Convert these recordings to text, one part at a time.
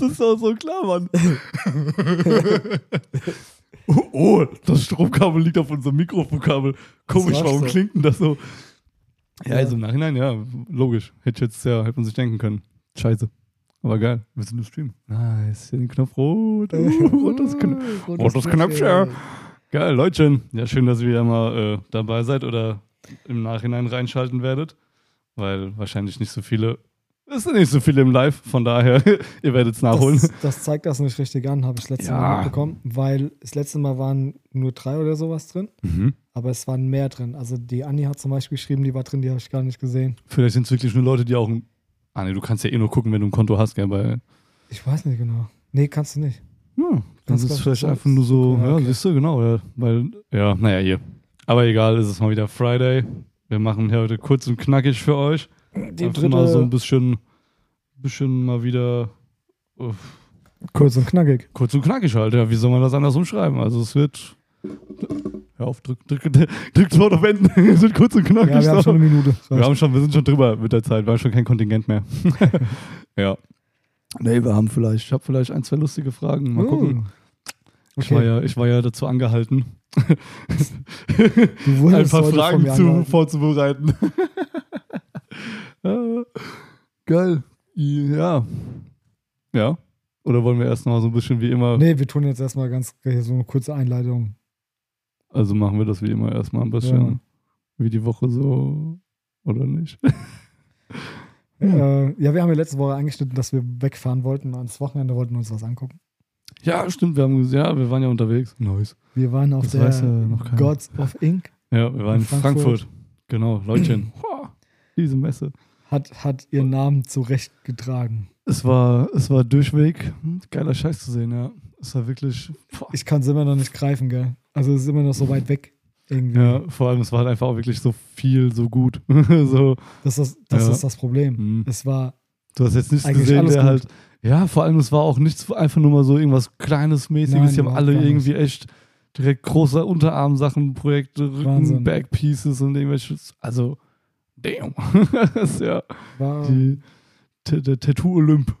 das ist doch so klar, Mann. oh, oh, das Stromkabel liegt auf unserem Mikrofonkabel. Komisch, warum so. klingt denn das so? Ja, Ja. also im Nachhinein, ja, logisch. Hätte ich jetzt, ja, hätte man sich denken können. Scheiße. Aber geil. Wir sind im Stream. Nice. Hier den Knopf rot. Uh, rotes, Kn rotes Knöpfchen. Geil, Leutchen. Ja, schön, dass ihr wieder mal äh, dabei seid oder im Nachhinein reinschalten werdet. Weil wahrscheinlich nicht so viele. Es sind nicht so viele im Live, von daher, ihr werdet es nachholen. Das, das zeigt das nicht richtig an, habe ich das letzte Ja. Mal mitbekommen, weil das letzte Mal waren nur drei oder sowas drin, Mhm. aber es waren mehr drin. Also die Anni hat zum Beispiel geschrieben, die war drin, die habe ich gar nicht gesehen. Vielleicht sind es wirklich nur Leute, die auch ein. Ah, nee, du kannst ja eh nur gucken, wenn du ein Konto hast, gell? Weil. Ich weiß nicht genau. Nee, kannst du nicht. Ja, das Ganz ist klar, vielleicht einfach nur so. ja, Ja, okay. siehst du, genau. Ja, weil, ja, naja, hier. Aber egal, es ist mal wieder Friday. Wir machen hier heute kurz und knackig für euch. Die dritte, mal so ein bisschen, bisschen mal wieder äh, kurz und knackig. kurz und knackig halt. Ja, wie soll man das anders umschreiben? Also es wird. Hör auf, drück, drück, drück das Wort auf Enden. es wird kurz und knackig. Ja, wir haben schon eine Minute. wir, haben schon, wir sind schon drüber mit der Zeit. Wir haben schon kein Kontingent mehr. ja. Nee, wir haben vielleicht, ich habe vielleicht ein, zwei lustige Fragen. Mal gucken. Uh, Ich, war okay. ja, ich war ja dazu angehalten, Du ein paar Fragen zu, angehalten. vorzubereiten. Ja, Geil. Ja. Ja. Oder wollen wir erst noch mal so ein bisschen wie immer? Nee, wir tun jetzt erstmal ganz so eine kurze Einleitung. Also machen wir das wie immer erstmal ein bisschen Ja. wie die Woche so. Oder nicht? Äh, ja, wir haben ja letzte Woche angeschnitten, dass wir wegfahren wollten. Ans Wochenende wollten wir uns was angucken. Ja, stimmt. Wir haben ja, wir waren ja unterwegs. Nice. Wir waren auf Das der weiß. Gods of Ink. Ja, wir waren in Frankfurt. Frankfurt. Genau, Leutchen. Diese Messe. Hat, hat ihren Namen zurecht getragen. Es war, es war durchweg geiler Scheiß zu sehen, ja. Es war wirklich. boah. Ich kann es immer noch nicht greifen, gell? Also es ist immer noch so weit weg. Irgendwie. Ja, vor allem, es war halt einfach auch wirklich so viel, so gut. so, Das, ist, das Ja. ist das Problem. hm. Es war, Du hast jetzt nichts gesehen, der gut. halt. Ja, vor allem, es war auch nichts, einfach nur mal so irgendwas Kleines, Mäßiges. Nein, Die haben alle irgendwie echt direkt große Unterarmsachen, Projekte, Rücken. Backpieces und irgendwelches. Also, damn. das ist ja war die, der Tattoo-Olymp.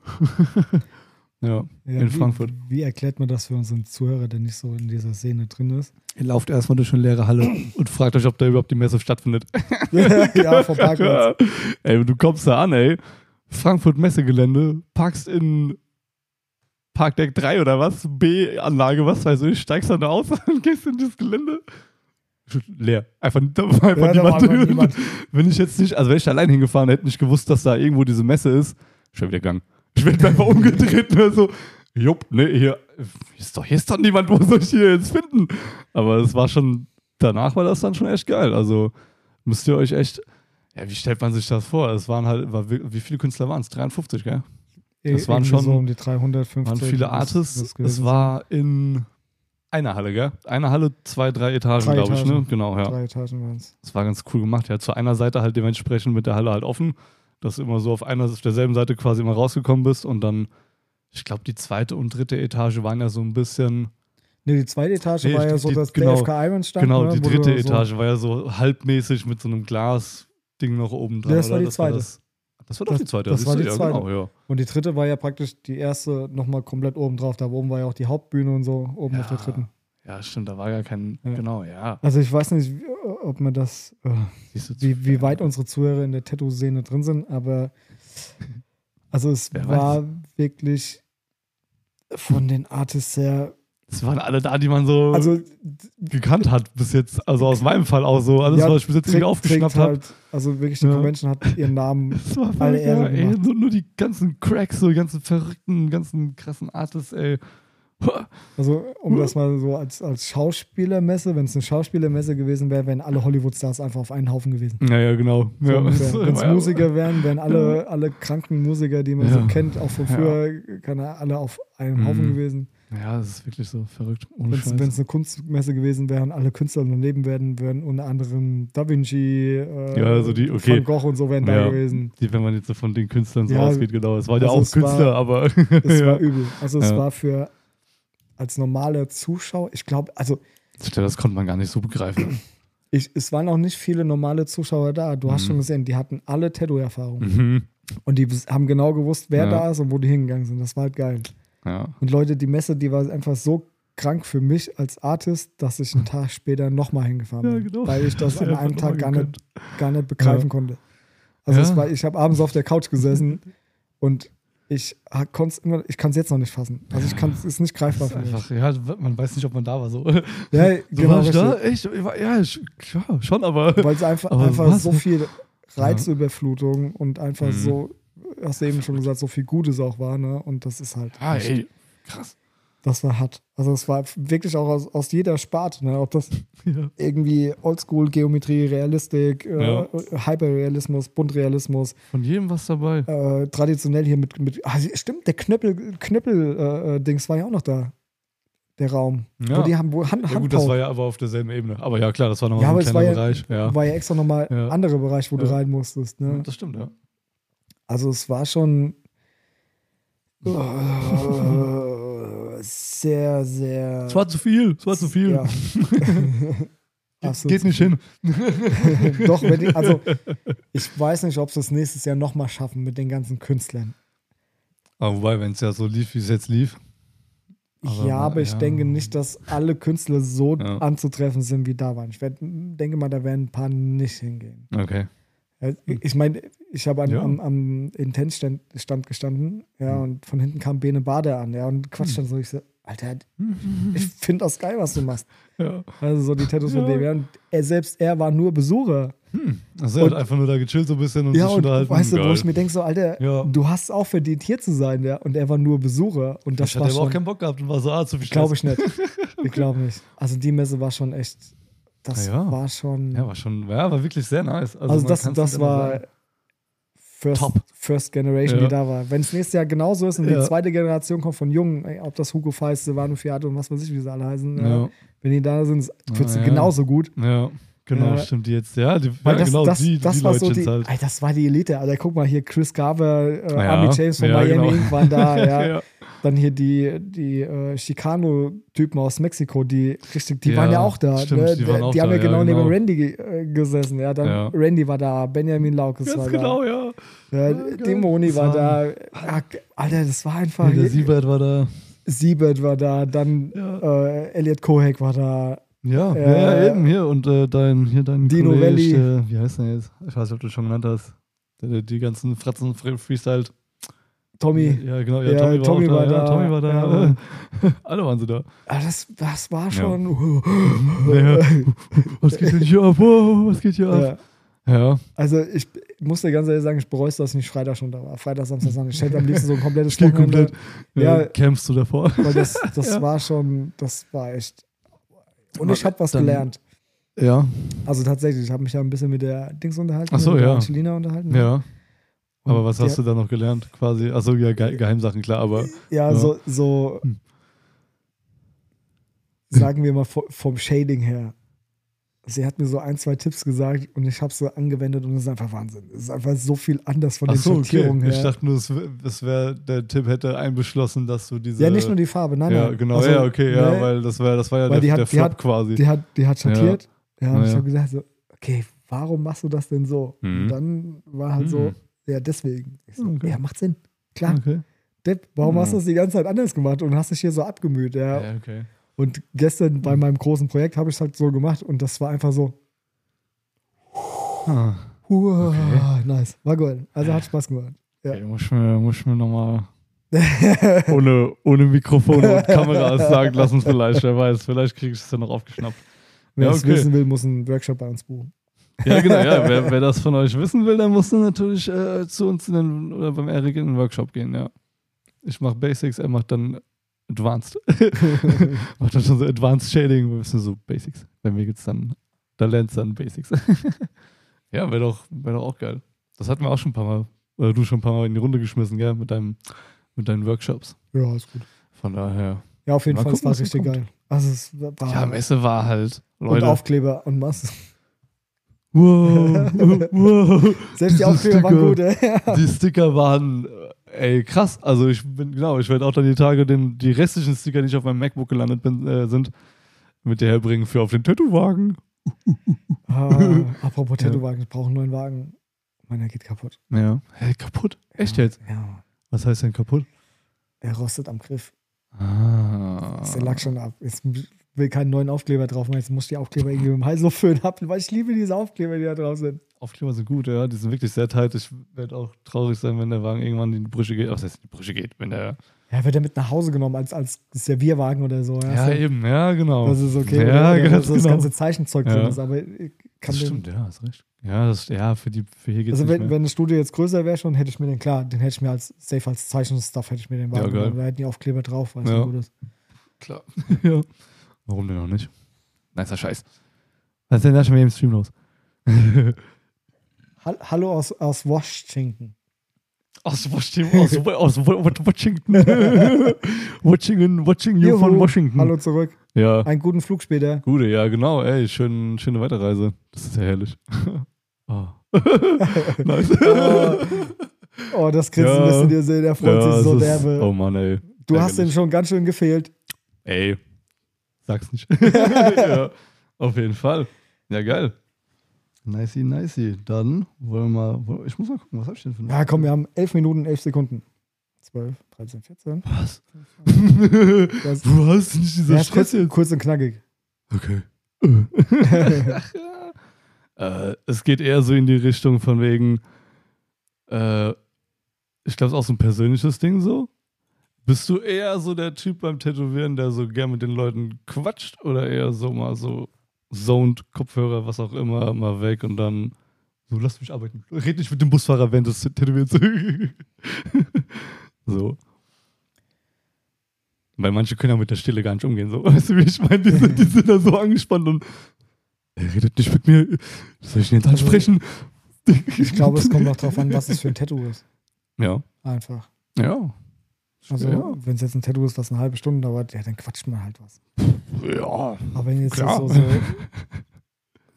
ja, ja, in wie, Frankfurt. Wie erklärt man das für unseren Zuhörer, der nicht so in dieser Szene drin ist? Ihr lauft erstmal durch eine leere Halle und fragt euch, ob da überhaupt die Messe stattfindet. ja, vom Parkplatz. Ja. Ey, du kommst da an, ey. Frankfurt Messegelände, parkst in Parkdeck 3 oder was, B-Anlage, was weiß ich, steigst dann da aus und gehst in das Gelände. Leer. Einfach, da war einfach, Ja, da war niemand. niemand. Wenn ich jetzt nicht, also wenn ich da allein hingefahren hätte, nicht gewusst, dass da irgendwo diese Messe ist, ich wäre wieder gegangen. Ich wäre einfach umgedreht und so, jupp, ne, hier, ist doch, hier ist doch niemand, wo soll ich hier jetzt finden? Aber es war schon, danach war das dann schon echt geil. Also müsst ihr euch echt, ja, wie stellt man sich das vor? Es waren halt, war, wie viele Künstler waren es? 53, gell? Das waren schon- so um die 350. waren viele Artists. Es war in einer Halle, gell? Eine Halle, zwei, drei Etagen, glaube ich, ne? Genau, ja. Drei Etagen waren es. Das war ganz cool gemacht. Ja, zu einer Seite halt dementsprechend mit der Halle halt offen, dass du immer so auf einer auf derselben Seite quasi immer rausgekommen bist und dann, ich glaube, die zweite und dritte Etage waren ja so ein bisschen, Nee, die zweite Etage Nee, war ja die- so, dass genau, der FK Irons stand. genau, ne, die dritte so- Etage war ja so halbmäßig mit so einem Glasding noch oben dran. Ja, das war die zweite. das, das war doch Das- die zweite, das war die ja, zweite. genau, ja. Und die dritte war ja praktisch die erste nochmal komplett oben drauf. Da oben war ja auch die Hauptbühne und so, oben auf der Ja. dritten. Ja, stimmt, da war ja kein, Ja. genau, ja. Also ich weiß nicht, ob man das, äh, wie, wie weit unsere Zuhörer in der Tattoo-Szene drin sind, aber also es Wer war wirklich von den Artists her, Es waren alle da, die man so also gekannt hat bis jetzt. Also aus meinem Fall auch so. Alles, Ja, was ich bis jetzt trägt- aufgeschnappt habe. halt, also wirklich die Ja. Convention hat ihren Namen Das war alle Ehre ey. gemacht. So, nur die ganzen Cracks, so die ganzen verrückten, ganzen krassen Artists, ey. Also, um das mal so als, als Schauspielermesse, wenn es eine Schauspielermesse gewesen wäre, wären alle Hollywood-Stars einfach auf einen Haufen gewesen. Naja, genau. So Ja, Wenn es ja. Musiker wären, wären alle, alle kranken Musiker, die man Ja. so kennt, auch von früher, keine alle auf einem Mhm. Haufen gewesen. Ja, das ist wirklich so verrückt. Wenn es eine Kunstmesse gewesen wäre und alle Künstler daneben wären, wären unter anderem Da Vinci, äh, Ja, also die- okay. Van Gogh und so wären da Ja. gewesen. Die, wenn man jetzt so von den Künstlern so Ja, ausgeht, genau. Es waren ja also auch es war- Künstler, aber. Es ja. war übel. Also es Ja. war für als normaler Zuschauer, ich glaube, also Das konnte man gar nicht so begreifen. ich, es waren auch nicht viele normale Zuschauer da. Du hast Mhm. schon gesehen, die hatten alle Tattoo-Erfahrung. mhm. Und die haben genau gewusst, wer Ja. da ist und wo die hingegangen sind. Das war halt geil. Ja. Und Leute, die Messe, die war einfach so krank für mich als Artist, dass ich einen Tag später nochmal hingefahren Ja, bin. genau. Weil ich das an einfach einem Tag gar nicht, gar nicht begreifen Ja. konnte. Also Ja. es war, ich habe abends auf der Couch gesessen und ich konnte es immer, ich kann es jetzt noch nicht fassen. Also ich kann es ist nicht greifbar Das für ist mich. einfach, ja, man weiß nicht, ob man da war. So, Ja, so genau, war ich da? Echt? Ich war, ja, ich, klar, schon, aber. Weil es einfach, Aber einfach was? so viel Reizüberflutung und einfach Mhm. so, hast du eben schon gesagt, so viel Gutes auch war, ne? Und das ist halt, Ah, ey, krass. das war hart. Also es war wirklich auch aus, aus jeder Sparte, ne? Ob das Ja. irgendwie Oldschool, Geometrie, Realistik, Ja. äh, Hyperrealismus, Buntrealismus, Von jedem was dabei. äh, traditionell hier mit, mit ah, stimmt, der Knöppel, Knöppel äh, äh, war ja auch noch da. Der Raum. Ja. Wo die haben, wo Ja, gut, das war ja aber auf derselben Ebene. Aber ja, klar, das war nochmal Ja, ein kleiner war ja, Bereich. Ja. war ja extra nochmal Ja. ein anderer Bereich, wo du Ja. rein musstest. Ne? Das stimmt, ja. Also es war schon äh, sehr, sehr. Es war zu viel, es war zu viel. Ja. Geht, Absolut geht nicht hin. Doch, wenn die, also ich weiß nicht, ob sie es nächstes Jahr nochmal schaffen mit den ganzen Künstlern. Aber wobei, wenn es ja so lief, wie es jetzt lief. Aber ja, aber ich ja. denke nicht, dass alle Künstler so Ja. anzutreffen sind, wie da waren. Ich werd, denke mal, da werden ein paar nicht hingehen. Okay. Ja, Ich meine, ich habe an- Ja. am, am Intensstand Stand gestanden, ja, Hm. und von hinten kam Bene Bader an, ja, und quatscht dann so. Ich so, Alter, ich finde das geil, was du machst. Ja. Also so die Tattoos von Ja. dem, ja. Und er selbst, er war nur Besucher. Hm. Also er hat Und- einfach nur da gechillt so ein bisschen und ja, sich unterhalten. weißt du, wo Geil. ich mir denke, so, Alter, Ja. du hast es auch verdient, hier zu sein, ja. Und er war nur Besucher. Und das ich hatte war aber auch keinen Bock gehabt und war so, ah, zu viel glaube ich nicht. Ich glaube nicht. Also die Messe war schon echt, das ja. war schon, Ja, war schon, ja, war wirklich sehr nice. Also, also das, das war. First. First Generation, Ja. die da war. Wenn es nächstes Jahr genauso ist und die zweite Generation kommt von Jungen, ey, ob das Hugo Feist, Silvano Fiat und was weiß ich, wie sie alle heißen. Ja, wenn die da sind, wird es Ah, genauso gut. ja, genau, Ja. stimmt die jetzt. Ja, die, ja das, genau, das, die, das die war Leute so die, halt. ey, das war die Elite. Alter, guck mal hier, Chris Garber, äh, Ja, Army James von Miami genau. Waren da, ja. Dann hier die, die äh, Chicano-Typen aus Mexiko, die richtig, die Ja, waren ja auch da. stimmt, ne? die waren auch die haben da, ja ja, genau neben genau. Randy ge äh, gesessen. Ja, dann Ja. Randy war da, Benjamin Laukes Ganz war genau, ja. da. Ja, geil. Demoni war war- da. Ja, Alter, das war einfach. Ja, der Siebert war da. Siebert war da, dann Ja. äh, Elliot Kohek war da. Ja, Äh, ja, ja, eben hier. Und äh, dein, hier dein Dino Kollege, Valley. der, wie heißt der jetzt? Ich weiß nicht, ob du schon genannt hast. Der, der die ganzen Fratzen fre- freestylt. Tommy. Ja, genau. Ja, Ja, Tommy, war, Tommy war da. Ja, da. Tommy war da. Ja. Alle waren sie da. Ah, das, das war schon. Ja. Was geht denn hier ab? Oh, was geht hier ab? Ja. Ja. Also ich muss dir ganz ehrlich sagen, ich bereue es, dass ich nicht Freitag schon da war. Freitag, Samstag, Sonntag. Ich hätte am liebsten so ein komplettes Wochenende, komplett. Ja. Ja. Campst du davor? Weil das, das Ja. war schon, das war echt. Und Aber ich habe was dann- gelernt. Ja. Also tatsächlich, ich habe mich ja ein bisschen mit der Dings unterhalten, Ach so, ja. Angelina unterhalten. Ja. Aber was hast du da noch gelernt? Quasi. Achso, ja, Ge Geheimsachen, klar, aber. Ja, Ja. so, so Hm. sagen wir mal vo- vom Shading her. Sie hat mir so ein, zwei Tipps gesagt und ich habe sie angewendet und es ist einfach Wahnsinn. Es ist einfach so viel anders von den Achso, okay. Schattierungen her. Ich dachte nur, es wär- wäre, der Tipp hätte einbeschlossen, dass du diese. ja, nicht nur die Farbe, nein, Ja, nein. genau, Also, ja, okay, ja, ne, weil das war, das war ja der, die hat- der Flop hat- quasi. Die hat, die hat schattiert. Ja, und Ja. ich habe gesagt, so, okay, warum machst du das denn so? Mhm. Und dann war halt so, Mhm. Ja, deswegen. So, Okay. Ja, macht Sinn. Klar. Okay. Depp, warum Mhm. hast du das die ganze Zeit anders gemacht und hast dich hier so abgemüht? Ja. Ja, okay. Und gestern bei meinem großen Projekt habe ich es halt so gemacht und das war einfach so, Ah, Uah, nice. War gut. Also hat Spaß gemacht. Ja. okay, muss ich mir, muss ich mir nochmal ohne, ohne Mikrofon und Kameras sagen lassen, vielleicht. Wer weiß, vielleicht kriege ich es ja noch aufgeschnappt. Wer Ja, es okay. wissen will, muss einen Workshop bei uns buchen. Ja, genau, ja. Wer, wer das von euch wissen will, dann muss dann natürlich äh, zu uns in den, oder beim Erik in den Workshop gehen, ja. Ich mache Basics, er macht dann Advanced. macht dann schon so Advanced Shading, wir wissen so Basics. Bei mir gibt's dann, da lernt dann Basics. ja, wäre doch, wär doch auch geil. Das hatten wir auch schon ein paar Mal, oder du schon ein paar Mal in die Runde geschmissen, gell, mit deinem, mit deinen Workshops. Ja, ist gut. Von daher. Ja, auf jeden Fall, es gucken, war was so richtig geil. Also es war Ja, Messe war halt, und Leute. Aufkleber und Masse. Wow, wow. Selbst die Aufkleber waren gut, ey. die Sticker waren, ey, krass. Also ich bin, genau, ich werde auch dann die Tage den, die restlichen Sticker, die ich auf meinem MacBook gelandet bin, äh, sind, mit dir herbringen für auf den Tattoo-Wagen. Ah, apropos. Tattoo-Wagen, ich brauche einen neuen Wagen. Meiner geht kaputt. Ja. Hä, kaputt? Echt ja. jetzt? Ja. Was heißt denn kaputt? Er rostet am Griff. Ah. Ist der Lack schon ab. Jetzt will keinen neuen Aufkleber drauf machen. Jetzt muss ich die Aufkleber irgendwie mit dem Hals so föhnen haben, weil ich liebe diese Aufkleber, die da drauf sind. Aufkleber sind gut, ja. Die sind wirklich sehr tight. Ich werde auch traurig sein, wenn der Wagen irgendwann in die Brüche geht. Was heißt in die Brüche geht? Wenn der. Ja, wird er mit nach Hause genommen als, als Servierwagen oder so. Ja, so. eben, ja, genau. Das ist okay. Ja, oder, oder ganz so das genau. ganze Zeichenzeug Ja. drin ist, aber ich kann das den, stimmt, ja, hast recht. Ja, das, ja für, die, für hier geht es Also nicht wenn, mehr. wenn das Studio jetzt größer wäre schon, hätte ich mir den, klar, den hätte ich mir als safe als Zeichenstuff hätte ich mir den Ja, Wagen geil. genommen. Da hätten die Aufkleber drauf, weil es Ja. so gut ist. Klar. ja. Warum denn noch nicht? Nicer Scheiß. Was ist denn da schon wieder im Stream los? Hall- Hallo aus, aus Washington. Aus Washington. Aus, aus Washington. watching, watching you von Juhu. Washington. Hallo zurück. Ja. Einen guten Flug später. Gute, ja, genau. Ey, schön, schöne Weiterreise. Das ist ja herrlich. oh. nice. Oh, oh, das Grinsen Ja. müssen dir sehen, er freut Ja, sich so es ist- derbe. Oh Mann, ey. du hast ihm ärgerlich. schon ganz schön gefehlt. Ey, sag's nicht. ja, auf jeden Fall. Ja, geil. Nicey, nicey. Dann wollen wir mal. Ich muss mal gucken, was hab ich denn für eine. Ja, komm, wir haben 11 Minuten, 11 Sekunden. 12, 13, 14. Was? Das, du hast nicht dieser ja, kurz, Stress jetzt. kurz und knackig. Okay. äh, es geht eher so in die Richtung von wegen. Äh, ich glaube, es ist auch so ein persönliches Ding so. Bist du eher so der Typ beim Tätowieren, der so gern mit den Leuten quatscht oder eher so mal so zoned, Kopfhörer, was auch immer, mal weg und dann so, lass mich arbeiten. Red nicht mit dem Busfahrer während des Tätowierens. so. Weil manche können ja mit der Stille gar nicht umgehen. So. Weißt du, wie ich meine? Die, sind- die sind da so angespannt und er redet nicht mit mir. Soll ich ihn jetzt Also, ansprechen? Ich glaube, es kommt noch drauf an, was es für ein Tattoo ist. Ja. Einfach. Ja. Also, ja. wenn es jetzt ein Tattoo ist, was eine halbe Stunde dauert, ja, dann quatscht man halt was. Ja. Aber wenn jetzt so, so,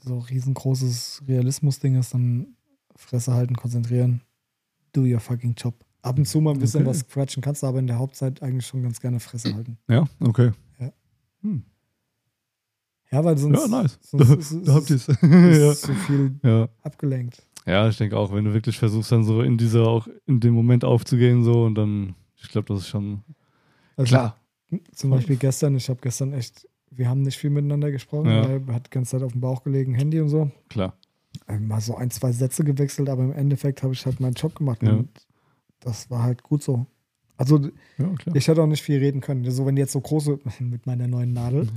so riesengroßes Realismus-Ding ist, dann Fresse halten, konzentrieren, do your fucking job. Ab und zu mal ein bisschen Okay. was quatschen kannst du, aber in der Hauptzeit eigentlich schon ganz gerne Fresse halten. Ja, okay. Ja. Hm. Ja, weil sonst, Ja, nice. sonst Da, ist, da habt ihr es. ist zu viel ja. abgelenkt. ja, ich denke auch, wenn du wirklich versuchst, dann so in dieser, auch in dem Moment aufzugehen, so und dann, ich glaube, das ist schon Also, klar. Zum Beispiel gestern, ich habe gestern echt, wir haben nicht viel miteinander gesprochen, Ja. weil er hat die ganze Zeit auf dem Bauch gelegen, Handy und so. Klar. Äh, Mal so ein, zwei Sätze gewechselt, aber im Endeffekt habe ich halt meinen Job gemacht Ja. und das war halt gut so. Also Ja, ich hätte auch nicht viel reden können. So, wenn jetzt so große, mit meiner neuen Nadel,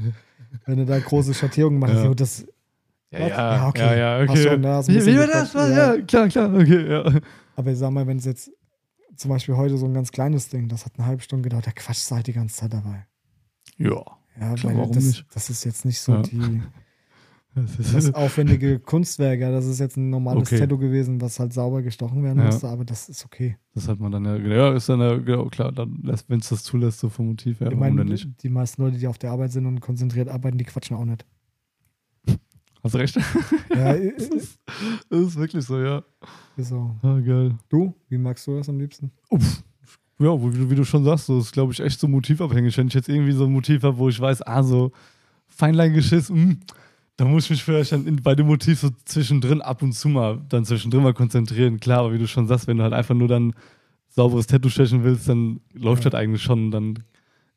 wenn du da große Schattierungen machst, Ja. so das, Ja, Was? ja, Ja, okay. ja, ja, okay. schon, da wie, wie war das? Ja. ja. klar, klar, okay, ja. aber ich sag mal, wenn es jetzt zum Beispiel heute so ein ganz kleines Ding, das hat eine halbe Stunde gedauert, da quatscht halt die ganze Zeit dabei. Ja. Ja, Klar, weil warum das, nicht? das ist jetzt nicht so Ja. die, Das ist, das aufwendige Kunstwerk, ja, das ist jetzt ein normales Okay. Tattoo gewesen, was halt sauber gestochen werden Ja. musste, aber das ist okay. das hat man dann ja, ja, ist dann ja, genau, klar, dann wenn es das zulässt, so vom Motiv her, ich meine, nicht? die meisten Leute, die auf der Arbeit sind und konzentriert arbeiten, die quatschen auch nicht. Hast du recht. Ja, äh, das, ist, das ist wirklich so, ja. ist so. Ah, geil. Du, wie magst du das am liebsten? Uff. Ja, wie, du, wie du schon sagst, so ist, glaube ich, echt so motivabhängig. Wenn ich jetzt irgendwie so ein Motiv habe, wo ich weiß, ah, so Feinleingeschiss, mh, da muss ich mich vielleicht dann in, bei dem Motiv so zwischendrin ab und zu mal, dann zwischendrin mal konzentrieren. Klar, aber wie du schon sagst, wenn du halt einfach nur dann sauberes Tattoo stechen willst, dann läuft Ja. das eigentlich schon, dann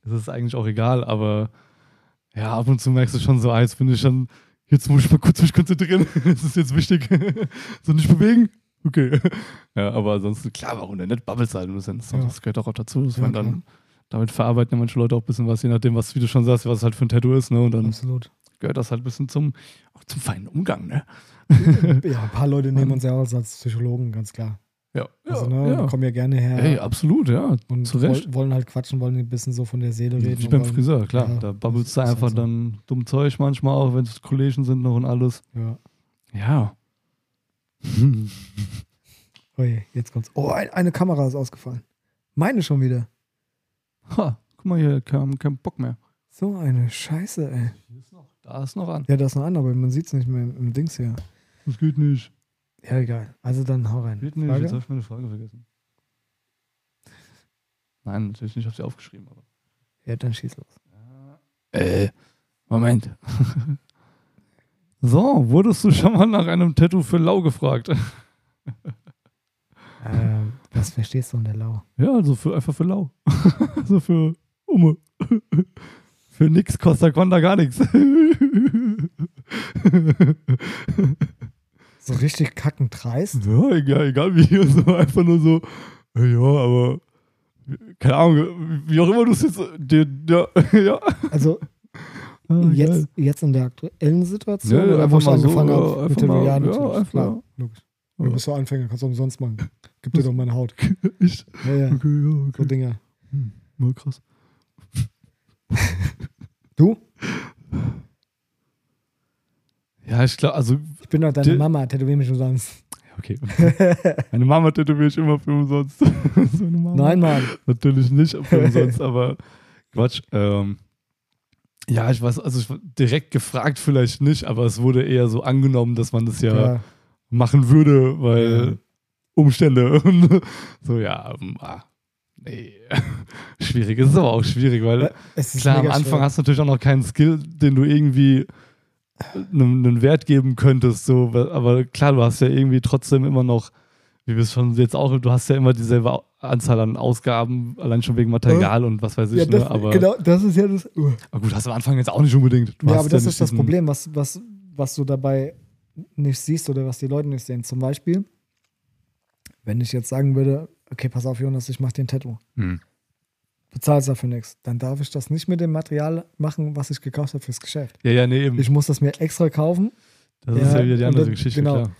ist es eigentlich auch egal, aber ja, ab und zu merkst du schon so, ah, jetzt bin ich schon, jetzt muss ich mal kurz mich konzentrieren, das ist jetzt wichtig. so nicht bewegen? Okay. Ja, aber ansonsten, klar, warum denn nicht Bubbles halten müssen? Das, Ja. das gehört auch dazu. Das Ja, man dann, damit verarbeiten ja manche Leute auch ein bisschen was, je nachdem, was, wie du schon sagst, was es halt für ein Tattoo ist, ne? Und dann Absolut. gehört das halt ein bisschen zum, auch zum feinen Umgang, ne? Ja, ein paar Leute nehmen uns ja auch als Psychologen, ganz klar. Ja, Also, ne, ja. kommen ja gerne her Ey, absolut, ja. und zu Recht. woll- wollen halt quatschen, wollen ein bisschen so von der Seele reden. Und beim Friseur, klar. Ja, da babbelst du ist einfach halt so. dann dumm Zeug manchmal auch, wenn es Kollegen sind noch und alles. Ja. Ja. Ui, jetzt kommt's. Oh, ein, eine Kamera ist ausgefallen. Meine schon wieder. ha, guck mal hier, kein, kein Bock mehr. So eine Scheiße, ey. Da ist noch an. Ja, da ist noch an, aber man sieht es nicht mehr im, im Dings hier. Das geht nicht. Ja, egal. Also dann hau rein. Jetzt habe ich meine Frage vergessen. Nein, natürlich nicht. Ich habe sie aufgeschrieben. Aber. Ja, dann schieß los. Äh, Moment. so, wurdest du schon mal nach einem Tattoo für Lau gefragt? Was verstehst du unter lau? Ja, also für, einfach für lau. also für Umme. für nix Costa Conda gar nichts. So richtig kackend dreist? ja, egal, egal wie. So einfach nur so, ja, aber keine Ahnung, wie auch immer du es jetzt. Ja, ja. Also Ah, jetzt, jetzt in der aktuellen Situation Ja, ja, oder einfach wo ich so, angefangen ja, habe mit dem mal, Ja, ja, natürlich. einfach Klar, logisch. Ja. Du bist so Anfänger, kannst du umsonst machen. Gib dir doch meine Haut. Ich, Ja, ja, okay, ja, so okay. Dinger. Hm, mal krass. Du? Ja, ich glaube, also, Ich bin doch deine Mama, tätowier mich umsonst. okay. Meine Mama tätowiere ich immer für umsonst. so eine Mama. Nein, Mann. Natürlich nicht für umsonst, aber Quatsch. Ähm, ja, ich weiß, also ich, direkt gefragt vielleicht nicht, aber es wurde eher so angenommen, dass man das ja, Ja. machen würde, weil Ja. Umstände. Und so, ja, ähm, ah, nee. schwierig. Es ist aber auch schwierig, weil ist klar, am Anfang schwer. hast du natürlich auch noch keinen Skill, den du irgendwie einen, einen Wert geben könntest. So. Aber klar, du hast ja irgendwie trotzdem immer noch, wie wir es schon jetzt auch, du hast ja immer dieselbe Anzahl an Ausgaben, allein schon wegen Material und was weiß ich. Ja, das, ne? aber, genau, das ist ja das. Uh. aber gut, hast du am Anfang jetzt auch nicht unbedingt. Du Ja, hast aber das nicht ist das Problem, was, was, was du dabei nicht siehst oder was die Leute nicht sehen. Zum Beispiel, wenn ich jetzt sagen würde, okay, pass auf, Jonas, ich mache dir ein Tattoo. Hm. Bezahlst dafür nichts. Dann darf ich das nicht mit dem Material machen, was ich gekauft habe fürs Geschäft. Ja, ja, nee, eben. Ich muss das mir extra kaufen. das ist ja, ja wieder die andere das- Geschichte, genau. klar.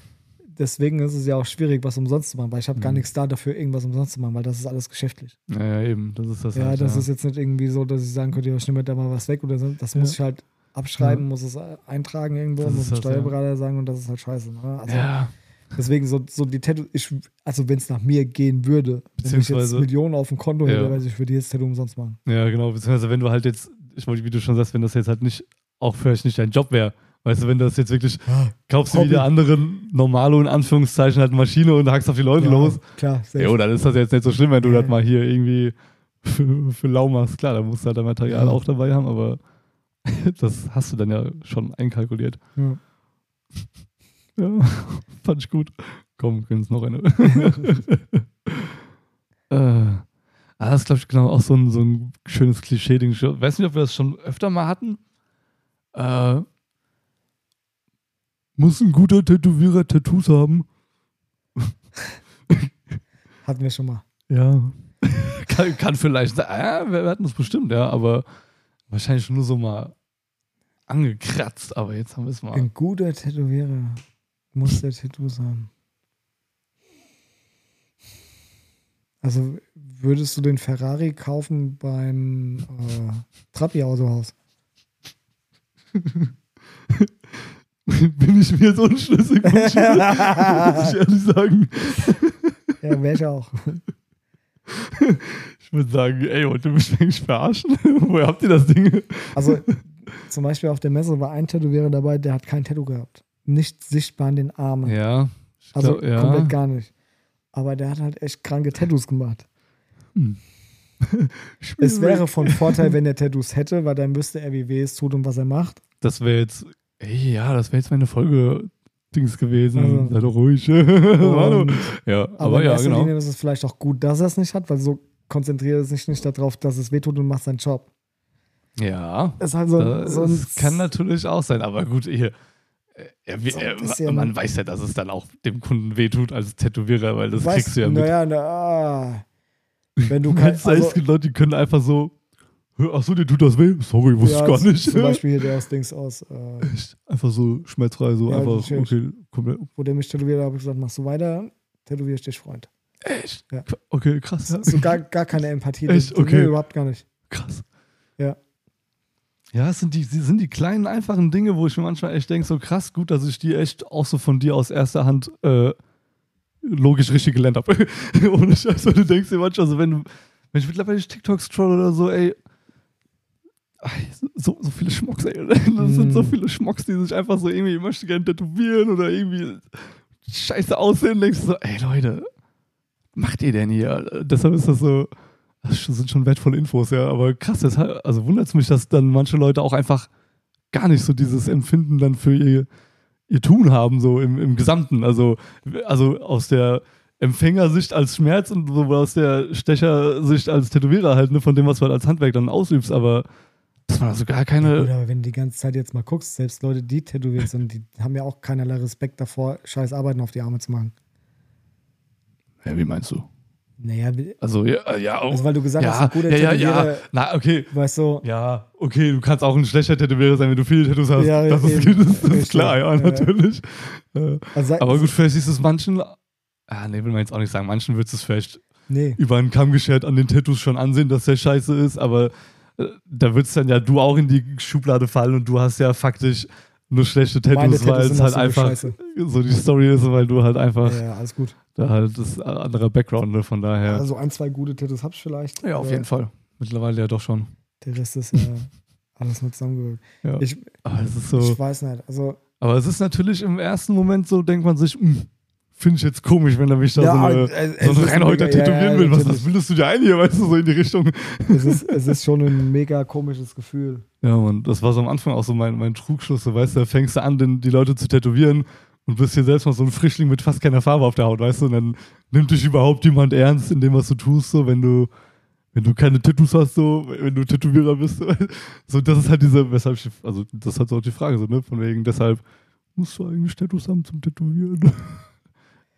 Deswegen ist es ja auch schwierig, was umsonst zu machen, weil ich habe gar Mhm. nichts da dafür, irgendwas umsonst zu machen, weil das ist alles geschäftlich. Ja, ja, eben. Das ist das. Ja, halt, das ja. ist jetzt nicht irgendwie so, dass ich sagen könnte, ja, ich nehme da mal was weg oder so. Das muss Ja. ich halt abschreiben, muss es äh, eintragen irgendwo, Das muss ein ja. Steuerberater sagen und das ist halt scheiße. Ne? Also ja. Deswegen so, so die Tattoo, ich, also wenn es nach mir gehen würde, wenn ich jetzt Beziehungsweise- Millionen auf dem Konto Ja. hätte, weiß ich, würde jetzt Tattoo umsonst machen. Ja, genau. Beziehungsweise, wenn du halt jetzt, ich wollte, wie du schon sagst, wenn das jetzt halt nicht, auch vielleicht nicht dein Job wäre. Weißt du, wenn du das jetzt wirklich, kaufst du wie Hobby. der anderen Normalo in Anführungszeichen halt eine Maschine und hackst auf die Leute Ja, los. Klar, safe. Jo, dann ist das jetzt nicht so schlimm, wenn du Ja. das mal hier irgendwie für, für lau machst. Klar, da musst du halt dein Material Ja. auch dabei haben, aber das hast du dann ja schon einkalkuliert. Ja. Ja, fand ich gut. Komm, können uns noch eine. äh, ah, das ist, glaube ich, genau auch so ein, so ein schönes Klischee-Ding. Ich weiß nicht, ob wir das schon öfter mal hatten. Äh, muss ein guter Tätowierer Tattoos haben? Hatten wir schon mal. Ja. kann, kann vielleicht wir, wir hatten das bestimmt, ja, aber wahrscheinlich nur so mal angekratzt. Aber jetzt haben wir es mal. Ein guter Tätowierer muss der Tattoos haben. Also würdest du den Ferrari kaufen beim äh, Trappi-Autohaus? Bin ich mir so unschlüssig, muss ich, muss ich ehrlich sagen. Ja, wäre ich auch. Ich würde sagen, ey, ihr mich eigentlich verarschen? Woher habt ihr das Ding? Also zum Beispiel auf der Messe war ein Tätowierer dabei, der hat kein Tattoo gehabt. Nicht sichtbar an den Armen. Ja. also glaub, ja. komplett gar nicht. Aber der hat halt echt kranke Tattoos gemacht. Ich Es wäre von Vorteil, wenn er Tattoos hätte, weil dann wüsste er, wie weh es tut und was er macht. Das wäre jetzt, ey, ja, das wäre jetzt meine Folge. Dings gewesen. Also. Sei doch ruhig. Und, ja, aber, aber, in ja, erster genau. Linie ist es vielleicht auch gut, dass er es nicht hat, weil so konzentriert er sich nicht darauf, dass es wehtut und macht seinen Job. Ja. Das ist halt so, Das so kann natürlich auch sein, aber gut, hier. Er, er, bisschen- man weiß ja, dass es dann auch dem Kunden wehtut als Tätowierer, weil das Weißt- kriegst du ja mit. Naja, na, ah. wenn du kannst, also, Leute, die können einfach so, achso, dir tut das weh? Sorry, wusste ja, ich gar nicht. Zum Beispiel hier der aus Dings aus, äh, Echt? Einfach so schmerzfrei, so Ja, einfach, okay, komplett. wo der mich tätowiert hat, habe ich gesagt, machst du weiter, tätowier ich dich, Freund. Echt? Ja. Okay, krass. Ja. So gar, gar keine Empathie. Echt? Okay. Nee, überhaupt gar nicht. Krass. Ja. Ja, es sind die, sind die kleinen, einfachen Dinge, wo ich mir manchmal echt denke, so krass, gut, dass ich die echt auch so von dir aus erster Hand äh, logisch richtig gelernt habe. Ohne Scheiß, du denkst dir manchmal so, wenn, du- wenn ich mittlerweile TikTok scroll oder so, ey, so, so viele Schmocks, ey. Das sind so Mm. viele Schmocks, die sich einfach so irgendwie, ich möchte gerne tätowieren oder irgendwie scheiße aussehen. Denkst du so, ey Leute, was macht ihr denn hier? Deshalb ist das so, das sind schon wertvolle Infos, ja. Aber krass, deshalb, also wundert es mich, dass dann manche Leute auch einfach gar nicht so dieses Empfinden dann für ihr, ihr Tun haben, so im, im Gesamten. Also, also aus der Empfängersicht als Schmerz und so aus der Stechersicht als Tätowierer halt, ne, von dem, was du halt als Handwerk dann ausübst, aber dass man also gar keine. Oder wenn du die ganze Zeit jetzt mal guckst, selbst Leute, die tätowiert sind, die haben ja auch keinerlei Respekt davor, scheiß Arbeiten auf die Arme zu machen. Ja, wie meinst du? Naja, Also, ja, ja auch. also weil du gesagt ja, hast, ein guter ja, ja, ja. Na, okay. weißt du, Ja, okay, du kannst auch ein schlechter Tätowierer sein, wenn du viele Tattoos hast. Ja, das, ist, das ist klar, ja, natürlich. Äh, also, Aber gut, vielleicht ist es manchen. Ah, nee, will man jetzt auch nicht sagen. Manchen wird es vielleicht nee. über einen Kamm geschert an den Tattoos schon ansehen, dass der scheiße ist, aber äh, da wird es dann ja du auch in die Schublade fallen und du hast ja faktisch nur schlechte Meine Tattoos, weil Tattoos es halt so einfach scheiße. so die Story ist, weil du halt einfach Ja, ja, alles gut. da halt das andere Background, ne, von daher. Also ein, zwei gute Tattoos hab ich vielleicht. ja, auf jeden Fall. Mittlerweile ja doch schon. Der Rest ist äh, alles nur zusammengewirkt. Ja. Ich, so. ich weiß nicht. Also, Aber es ist natürlich im ersten Moment so, denkt man sich, hm, finde ich jetzt komisch, wenn er mich da Ja, so eine, äh, so es eine ist Reinhäuter mega- tätowieren ja, will. Was, natürlich. bildest du dir ein hier, weißt du, so in die Richtung? es ist, es ist schon ein mega komisches Gefühl. Ja, Mann, das war so am Anfang auch so mein, mein Trugschluss. So, weißt du, da fängst du an, den, die Leute zu tätowieren und bist hier selbst mal so ein Frischling mit fast keiner Farbe auf der Haut, weißt du? Und dann nimmt dich überhaupt jemand ernst in dem, was du tust, so, wenn du, wenn du keine Tattoos hast, so, wenn du Tätowierer bist. So das ist halt diese, weshalb ich, also, das ist halt so auch die Frage, so, ne? Von wegen, deshalb, musst du eigentlich Tattoos haben zum Tätowieren?